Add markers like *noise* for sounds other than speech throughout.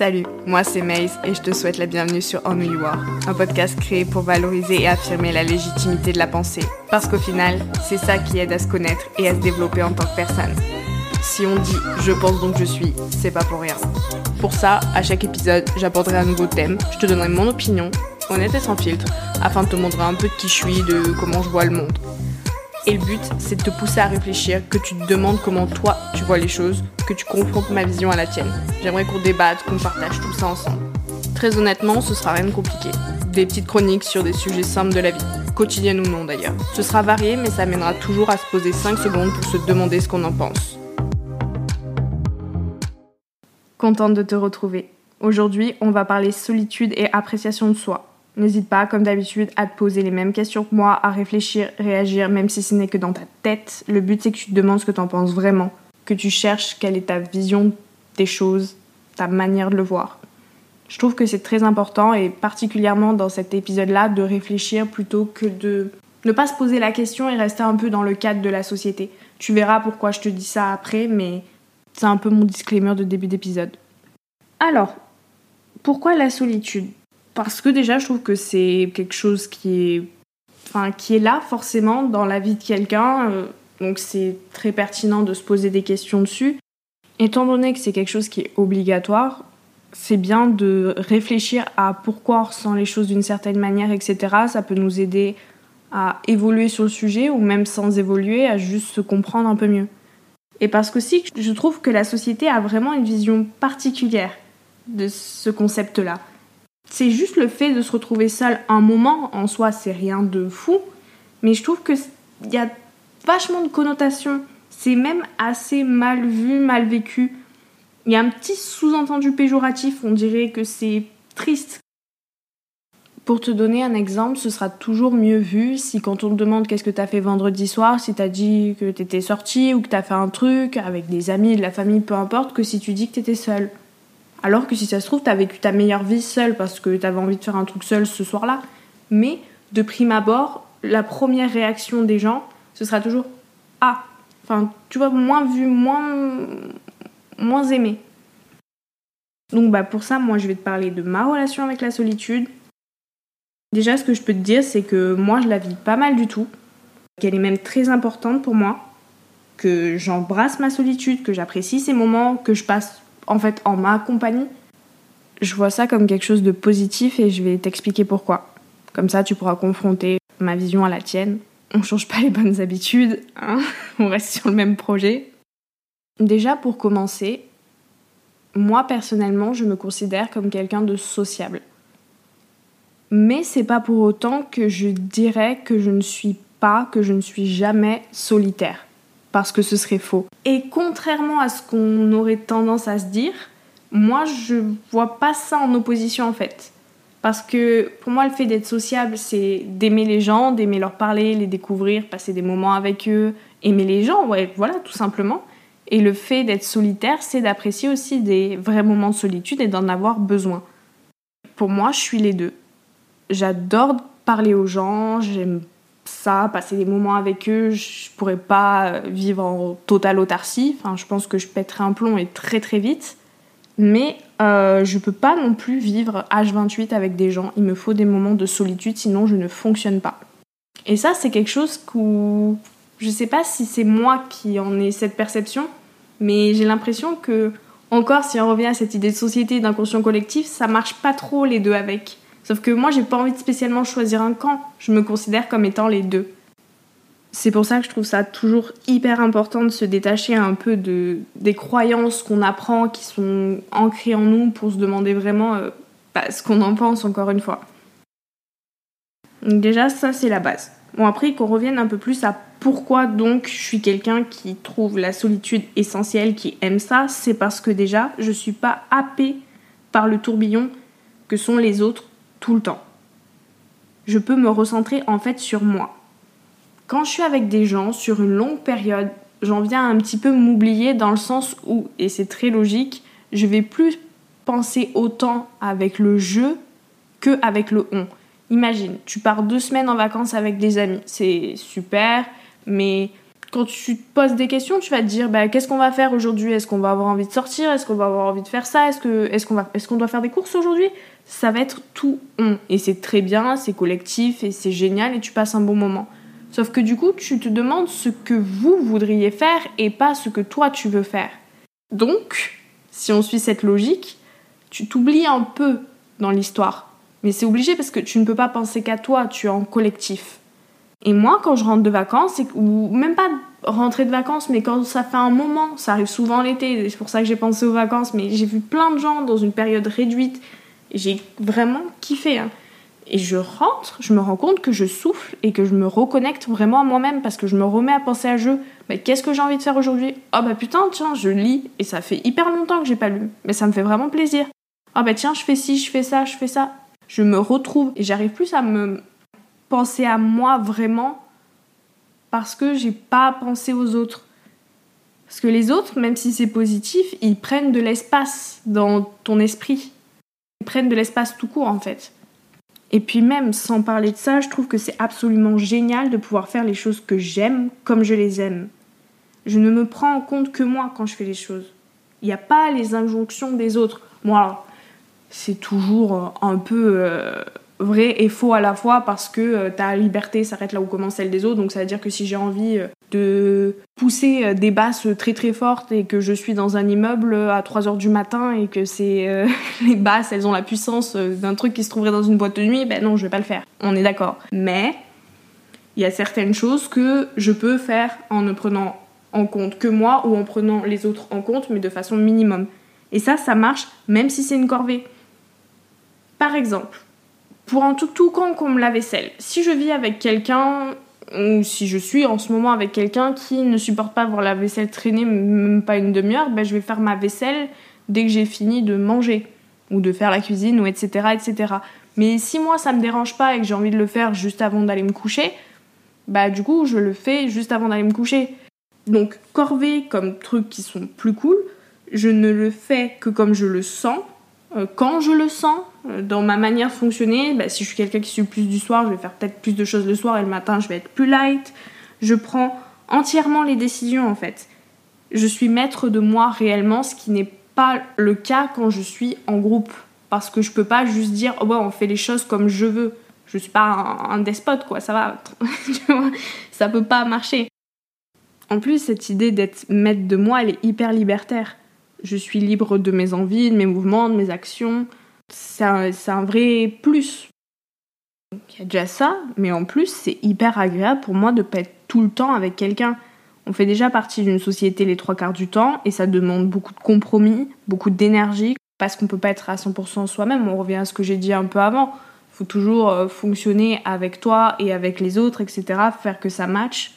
Salut, moi c'est Maze et je te souhaite la bienvenue sur On You Are, un podcast créé pour valoriser et affirmer la légitimité de la pensée. Parce qu'au final, c'est ça qui aide à se connaître et à se développer en tant que personne. Si on dit je pense donc je suis, c'est pas pour rien. Pour ça, à chaque épisode, j'apporterai un nouveau thème, je te donnerai mon opinion, honnête et sans filtre, afin de te montrer un peu de qui je suis, de comment je vois le monde. Et le but, c'est de te pousser à réfléchir, que tu te demandes comment toi tu vois les choses, que tu confrontes ma vision à la tienne. J'aimerais qu'on débatte, qu'on partage tout ça ensemble. Très honnêtement, ce sera rien de compliqué. Des petites chroniques sur des sujets simples de la vie, quotidienne ou non d'ailleurs. Ce sera varié, mais ça mènera toujours à se poser 5 secondes pour se demander ce qu'on en pense. Contente de te retrouver. Aujourd'hui, on va parler solitude et appréciation de soi. N'hésite pas, comme d'habitude, à te poser les mêmes questions que moi, à réfléchir, réagir, même si ce n'est que dans ta tête. Le but, c'est que tu te demandes ce que tu en penses vraiment, que tu cherches quelle est ta vision des choses, ta manière de le voir. Je trouve que c'est très important, et particulièrement dans cet épisode-là, de réfléchir plutôt que de ne pas se poser la question et rester un peu dans le cadre de la société. Tu verras pourquoi je te dis ça après, mais c'est un peu mon disclaimer de début d'épisode. Alors, pourquoi la solitude? Parce que déjà, je trouve que c'est quelque chose qui est, enfin, qui est là forcément dans la vie de quelqu'un. Euh, donc c'est très pertinent de se poser des questions dessus. Étant donné que c'est quelque chose qui est obligatoire, c'est bien de réfléchir à pourquoi on ressent les choses d'une certaine manière, etc. Ça peut nous aider à évoluer sur le sujet ou même sans évoluer, à juste se comprendre un peu mieux. Et parce que si je trouve que la société a vraiment une vision particulière de ce concept-là c'est juste le fait de se retrouver seul un moment en soi, c'est rien de fou. Mais je trouve qu'il y a vachement de connotations. C'est même assez mal vu, mal vécu. Il y a un petit sous-entendu péjoratif, on dirait que c'est triste. Pour te donner un exemple, ce sera toujours mieux vu si quand on te demande qu'est-ce que t'as fait vendredi soir, si t'as dit que t'étais sorti ou que t'as fait un truc avec des amis, de la famille, peu importe, que si tu dis que t'étais seul. Alors que si ça se trouve, t'as vécu ta meilleure vie seule parce que t'avais envie de faire un truc seul ce soir-là. Mais de prime abord, la première réaction des gens, ce sera toujours Ah Enfin, tu vois, moins vu, moins, moins aimé. Donc bah pour ça, moi je vais te parler de ma relation avec la solitude. Déjà, ce que je peux te dire, c'est que moi je la vis pas mal du tout, qu'elle est même très importante pour moi, que j'embrasse ma solitude, que j'apprécie ces moments que je passe en fait en ma compagnie, je vois ça comme quelque chose de positif et je vais t'expliquer pourquoi. Comme ça, tu pourras confronter ma vision à la tienne. On change pas les bonnes habitudes, hein on reste sur le même projet. Déjà, pour commencer, moi personnellement, je me considère comme quelqu'un de sociable. Mais c'est pas pour autant que je dirais que je ne suis pas, que je ne suis jamais solitaire parce que ce serait faux. Et contrairement à ce qu'on aurait tendance à se dire, moi je vois pas ça en opposition en fait. Parce que pour moi, le fait d'être sociable, c'est d'aimer les gens, d'aimer leur parler, les découvrir, passer des moments avec eux, aimer les gens, ouais, voilà, tout simplement. Et le fait d'être solitaire, c'est d'apprécier aussi des vrais moments de solitude et d'en avoir besoin. Pour moi, je suis les deux. J'adore parler aux gens, j'aime ça, passer des moments avec eux, je pourrais pas vivre en totale autarcie. Enfin, je pense que je pèterais un plomb et très très vite. Mais euh, je peux pas non plus vivre H28 avec des gens. Il me faut des moments de solitude, sinon je ne fonctionne pas. Et ça, c'est quelque chose où je sais pas si c'est moi qui en ai cette perception, mais j'ai l'impression que, encore si on revient à cette idée de société, d'inconscient collectif, ça marche pas trop les deux avec. Sauf que moi, j'ai pas envie de spécialement choisir un camp. Je me considère comme étant les deux. C'est pour ça que je trouve ça toujours hyper important de se détacher un peu de, des croyances qu'on apprend, qui sont ancrées en nous, pour se demander vraiment euh, bah, ce qu'on en pense, encore une fois. Donc déjà, ça, c'est la base. Bon, après, qu'on revienne un peu plus à pourquoi donc je suis quelqu'un qui trouve la solitude essentielle, qui aime ça, c'est parce que déjà, je suis pas happée par le tourbillon que sont les autres tout le temps. Je peux me recentrer en fait sur moi. Quand je suis avec des gens sur une longue période, j'en viens un petit peu m'oublier dans le sens où, et c'est très logique, je vais plus penser autant avec le je que avec le on. Imagine, tu pars deux semaines en vacances avec des amis, c'est super, mais quand tu te poses des questions, tu vas te dire bah, qu'est-ce qu'on va faire aujourd'hui? Est-ce qu'on va avoir envie de sortir? Est-ce qu'on va avoir envie de faire ça? Est-ce qu'on va... qu'on doit faire des courses aujourd'hui? Ça va être tout on. Et c'est très bien, c'est collectif et c'est génial et tu passes un bon moment. Sauf que du coup, tu te demandes ce que vous voudriez faire et pas ce que toi tu veux faire. Donc, si on suit cette logique, tu t'oublies un peu dans l'histoire. Mais c'est obligé parce que tu ne peux pas penser qu'à toi, tu es en collectif. Et moi, quand je rentre de vacances, ou même pas rentrer de vacances, mais quand ça fait un moment, ça arrive souvent l'été, c'est pour ça que j'ai pensé aux vacances, mais j'ai vu plein de gens dans une période réduite, j'ai vraiment kiffé. Hein. Et je rentre, je me rends compte que je souffle et que je me reconnecte vraiment à moi-même parce que je me remets à penser à jeu. Mais qu'est-ce que j'ai envie de faire aujourd'hui? Oh bah putain, tiens, je lis et ça fait hyper longtemps que j'ai pas lu, mais ça me fait vraiment plaisir. Oh bah tiens, je fais ci, je fais ça, je fais ça. Je me retrouve et j'arrive plus à me penser à moi vraiment parce que j'ai pas pensé aux autres. Parce que les autres, même si c'est positif, ils prennent de l'espace dans ton esprit. Ils prennent de l'espace tout court en fait. Et puis même sans parler de ça, je trouve que c'est absolument génial de pouvoir faire les choses que j'aime comme je les aime. Je ne me prends en compte que moi quand je fais les choses. Il n'y a pas les injonctions des autres. Moi, c'est toujours un peu euh, vrai et faux à la fois parce que euh, ta liberté s'arrête là où commence celle des autres. Donc ça veut dire que si j'ai envie euh, de pousser des basses très très fortes et que je suis dans un immeuble à 3h du matin et que c'est *laughs* les basses elles ont la puissance d'un truc qui se trouverait dans une boîte de nuit, ben non, je vais pas le faire. On est d'accord. Mais il y a certaines choses que je peux faire en ne prenant en compte que moi ou en prenant les autres en compte, mais de façon minimum. Et ça, ça marche même si c'est une corvée. Par exemple, pour un tout tout con comme la vaisselle, si je vis avec quelqu'un ou si je suis en ce moment avec quelqu'un qui ne supporte pas voir la vaisselle traîner même pas une demi-heure, ben je vais faire ma vaisselle dès que j'ai fini de manger ou de faire la cuisine ou etc etc. Mais si moi ça me dérange pas et que j'ai envie de le faire juste avant d'aller me coucher, bah du coup je le fais juste avant d'aller me coucher. Donc corvée comme trucs qui sont plus cool, je ne le fais que comme je le sens, quand je le sens, euh, dans ma manière de fonctionner, bah, si je suis quelqu'un qui suit plus du soir, je vais faire peut-être plus de choses le soir et le matin, je vais être plus light. Je prends entièrement les décisions en fait. Je suis maître de moi réellement, ce qui n'est pas le cas quand je suis en groupe. Parce que je peux pas juste dire, oh on fait les choses comme je veux. Je suis pas un, un despote, quoi, ça va. *laughs* ça peut pas marcher. En plus, cette idée d'être maître de moi, elle est hyper libertaire. Je suis libre de mes envies, de mes mouvements, de mes actions c'est un, vrai plus. Il y a déjà ça, mais en plus, c'est hyper agréable pour moi de pas être tout le temps avec quelqu'un. On fait déjà partie d'une société les trois quarts du temps et ça demande beaucoup de compromis, beaucoup d'énergie parce qu'on peut pas être à 100% soi-même. On revient à ce que j'ai dit un peu avant. Il faut toujours euh, fonctionner avec toi et avec les autres, etc. Faire que ça matche.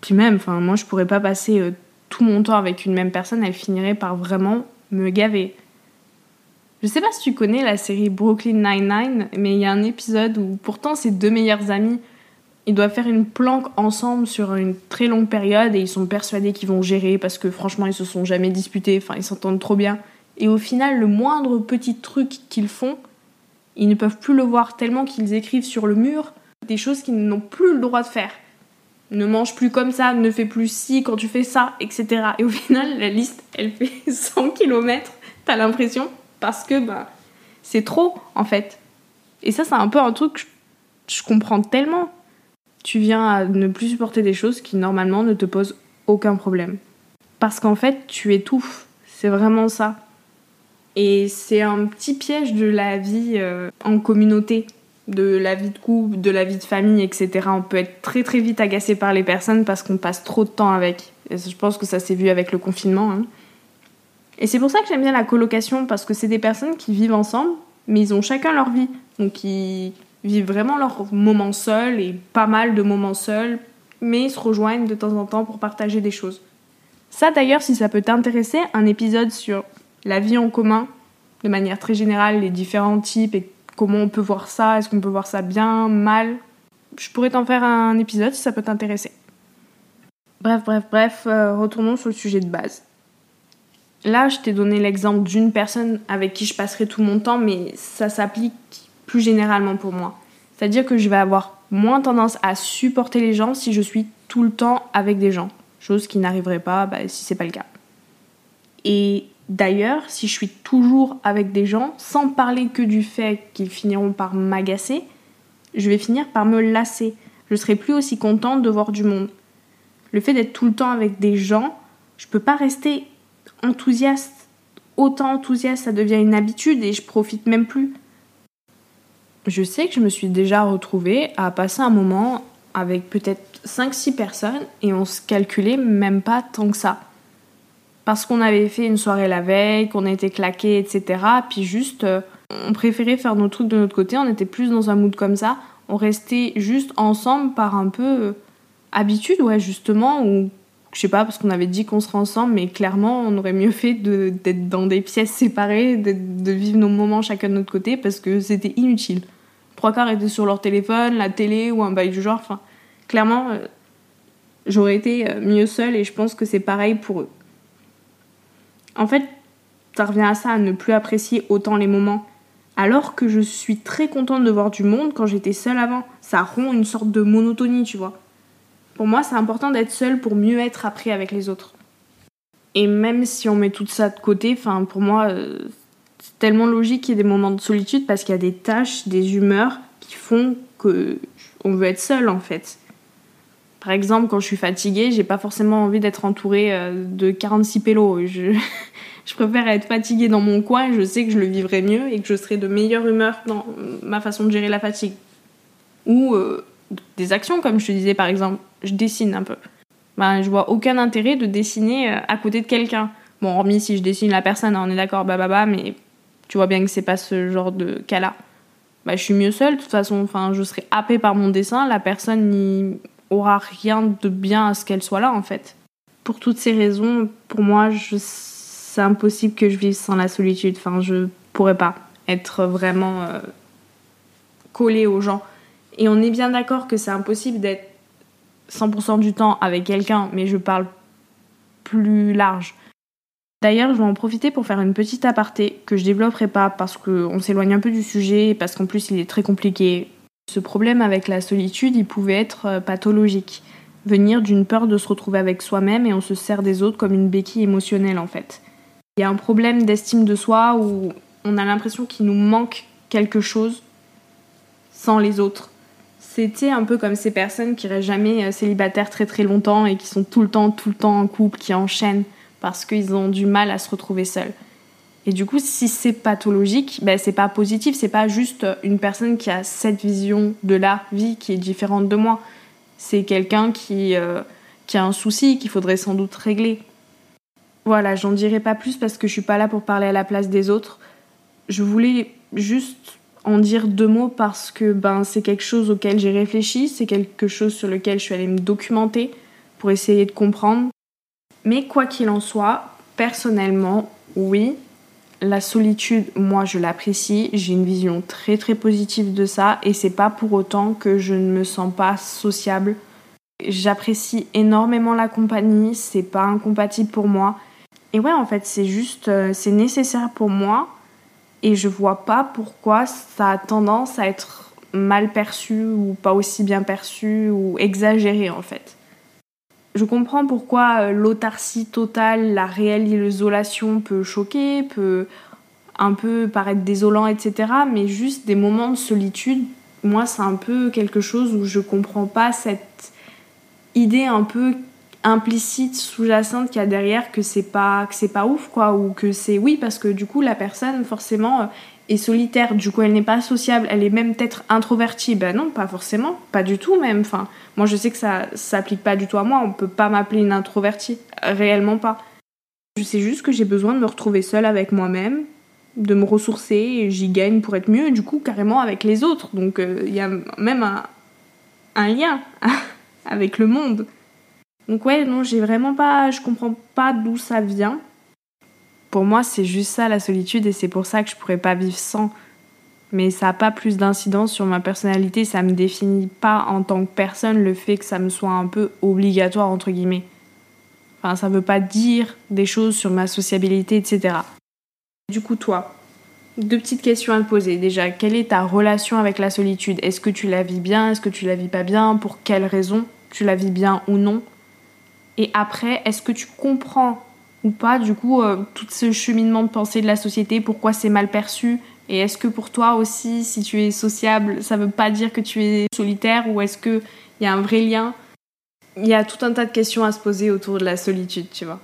Puis même, moi je pourrais pas passer euh, tout mon temps avec une même personne, elle finirait par vraiment me gaver. Je sais pas si tu connais la série Brooklyn Nine-Nine, mais il y a un épisode où pourtant ces deux meilleurs amis, ils doivent faire une planque ensemble sur une très longue période et ils sont persuadés qu'ils vont gérer parce que franchement ils se sont jamais disputés, enfin ils s'entendent trop bien. Et au final, le moindre petit truc qu'ils font, ils ne peuvent plus le voir tellement qu'ils écrivent sur le mur des choses qu'ils n'ont plus le droit de faire. Ne mange plus comme ça, ne fais plus ci quand tu fais ça, etc. Et au *laughs* final, la liste, elle fait *laughs* 100 km, t'as l'impression parce que bah, c'est trop en fait. Et ça, c'est un peu un truc que je comprends tellement. Tu viens à ne plus supporter des choses qui normalement ne te posent aucun problème. Parce qu'en fait, tu étouffes. C'est vraiment ça. Et c'est un petit piège de la vie euh, en communauté, de la vie de couple, de la vie de famille, etc. On peut être très très vite agacé par les personnes parce qu'on passe trop de temps avec. Je pense que ça s'est vu avec le confinement. Hein. Et c'est pour ça que j'aime bien la colocation, parce que c'est des personnes qui vivent ensemble, mais ils ont chacun leur vie. Donc ils vivent vraiment leurs moments seuls et pas mal de moments seuls, mais ils se rejoignent de temps en temps pour partager des choses. Ça d'ailleurs, si ça peut t'intéresser, un épisode sur la vie en commun, de manière très générale, les différents types et comment on peut voir ça, est-ce qu'on peut voir ça bien, mal. Je pourrais t'en faire un épisode si ça peut t'intéresser. Bref, bref, bref, euh, retournons sur le sujet de base. Là, je t'ai donné l'exemple d'une personne avec qui je passerai tout mon temps, mais ça s'applique plus généralement pour moi. C'est-à-dire que je vais avoir moins tendance à supporter les gens si je suis tout le temps avec des gens, chose qui n'arriverait pas bah, si c'est pas le cas. Et d'ailleurs, si je suis toujours avec des gens, sans parler que du fait qu'ils finiront par m'agacer, je vais finir par me lasser. Je serai plus aussi contente de voir du monde. Le fait d'être tout le temps avec des gens, je peux pas rester enthousiaste. Autant enthousiaste, ça devient une habitude et je profite même plus. Je sais que je me suis déjà retrouvée à passer un moment avec peut-être 5-6 personnes et on se calculait même pas tant que ça. Parce qu'on avait fait une soirée la veille, qu'on était claqué, etc. Puis juste, euh, on préférait faire nos trucs de notre côté, on était plus dans un mood comme ça. On restait juste ensemble par un peu euh, habitude, ouais, justement, ou je sais pas, parce qu'on avait dit qu'on serait ensemble, mais clairement, on aurait mieux fait d'être dans des pièces séparées, de vivre nos moments chacun de notre côté, parce que c'était inutile. Trois quarts étaient sur leur téléphone, la télé ou un bail du genre. Enfin, clairement, euh, j'aurais été mieux seule et je pense que c'est pareil pour eux. En fait, ça revient à ça, à ne plus apprécier autant les moments. Alors que je suis très contente de voir du monde quand j'étais seule avant. Ça rompt une sorte de monotonie, tu vois. Pour moi, c'est important d'être seule pour mieux être après avec les autres. Et même si on met tout ça de côté, enfin pour moi, euh, c'est tellement logique qu'il y ait des moments de solitude parce qu'il y a des tâches, des humeurs qui font que on veut être seul en fait. Par exemple, quand je suis fatiguée, j'ai pas forcément envie d'être entourée euh, de 46 pélos. Je, *laughs* je préfère être fatiguée dans mon coin, je sais que je le vivrai mieux et que je serai de meilleure humeur dans ma façon de gérer la fatigue. Ou euh, des actions, comme je te disais par exemple, je dessine un peu. Ben, je vois aucun intérêt de dessiner euh, à côté de quelqu'un. Bon, hormis si je dessine la personne, on est d'accord, bah, bah, bah, mais tu vois bien que c'est pas ce genre de cas-là. Bah, je suis mieux seule, de toute façon, enfin, je serai happée par mon dessin, la personne n'y aura rien de bien à ce qu'elle soit là, en fait. Pour toutes ces raisons, pour moi, c'est impossible que je vive sans la solitude. Enfin, je pourrais pas être vraiment euh, collée aux gens. Et on est bien d'accord que c'est impossible d'être 100% du temps avec quelqu'un, mais je parle plus large. D'ailleurs, je vais en profiter pour faire une petite aparté que je développerai pas parce qu'on s'éloigne un peu du sujet, parce qu'en plus il est très compliqué. Ce problème avec la solitude, il pouvait être euh, pathologique, venir d'une peur de se retrouver avec soi-même et on se sert des autres comme une béquille émotionnelle en fait. Il y a un problème d'estime de soi où on a l'impression qu'il nous manque quelque chose sans les autres c'était un peu comme ces personnes qui restent jamais euh, célibataires très très longtemps et qui sont tout le temps, tout le temps en couple, qui enchaînent parce qu'ils ont du mal à se retrouver seuls. Et du coup, si c'est pathologique, ben c'est pas positif, c'est pas juste une personne qui a cette vision de la vie qui est différente de moi. C'est quelqu'un qui, euh, qui a un souci qu'il faudrait sans doute régler. Voilà, j'en dirai pas plus parce que je suis pas là pour parler à la place des autres. Je voulais juste en dire deux mots parce que ben, c'est quelque chose auquel j'ai réfléchi, c'est quelque chose sur lequel je suis allée me documenter pour essayer de comprendre. Mais quoi qu'il en soit, personnellement, oui, la solitude, moi je l'apprécie, j'ai une vision très très positive de ça et c'est pas pour autant que je ne me sens pas sociable. J'apprécie énormément la compagnie, c'est pas incompatible pour moi. Et ouais, en fait, c'est juste, euh, c'est nécessaire pour moi et je vois pas pourquoi ça a tendance à être mal perçu ou pas aussi bien perçu ou exagéré en fait. Je comprends pourquoi euh, l'autarcie totale, la réelle isolation peut choquer, peut un peu paraître désolant, etc. Mais juste des moments de solitude, moi c'est un peu quelque chose où je comprends pas cette idée un peu implicite sous-jacente qu'il y a derrière que c'est pas pas ouf quoi ou que c'est oui parce que du coup la personne forcément euh, solitaire du coup elle n'est pas sociable elle est même peut-être introvertie. Ben non pas forcément pas du tout même. Enfin moi je sais que ça s'applique pas du tout à moi on peut pas m'appeler une introvertie réellement pas. Je sais juste que j'ai besoin de me retrouver seule avec moi-même de me ressourcer j'y gagne pour être mieux du coup carrément avec les autres. Donc euh, il y a même un, un lien *laughs* avec le monde. Donc ouais, non, j'ai vraiment pas, je comprends pas d'où ça vient. Pour moi, c'est juste ça la solitude et c'est pour ça que je pourrais pas vivre sans. Mais ça n'a pas plus d'incidence sur ma personnalité, ça me définit pas en tant que personne le fait que ça me soit un peu obligatoire entre guillemets. Enfin, ça veut pas dire des choses sur ma sociabilité, etc. Du coup, toi, deux petites questions à te poser. Déjà, quelle est ta relation avec la solitude? Est-ce que tu la vis bien? Est-ce que tu la vis pas bien? Pour quelles raisons tu la vis bien ou non? Et après, est-ce que tu comprends ou pas, du coup, euh, tout ce cheminement de pensée de la société, pourquoi c'est mal perçu Et est-ce que pour toi aussi, si tu es sociable, ça veut pas dire que tu es solitaire ou est-ce qu'il y a un vrai lien? Il y a tout un tas de questions à se poser autour de la solitude, tu vois.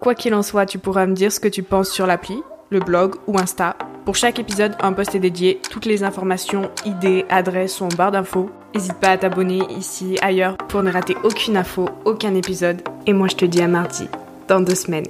Quoi qu'il en soit, tu pourras me dire ce que tu penses sur l'appli, le blog ou Insta. Pour chaque épisode, un post est dédié. Toutes les informations, idées, adresses sont en barre d'infos. N'hésite pas à t'abonner ici, ailleurs, pour ne rater aucune info, aucun épisode. Et moi, je te dis à mardi, dans deux semaines.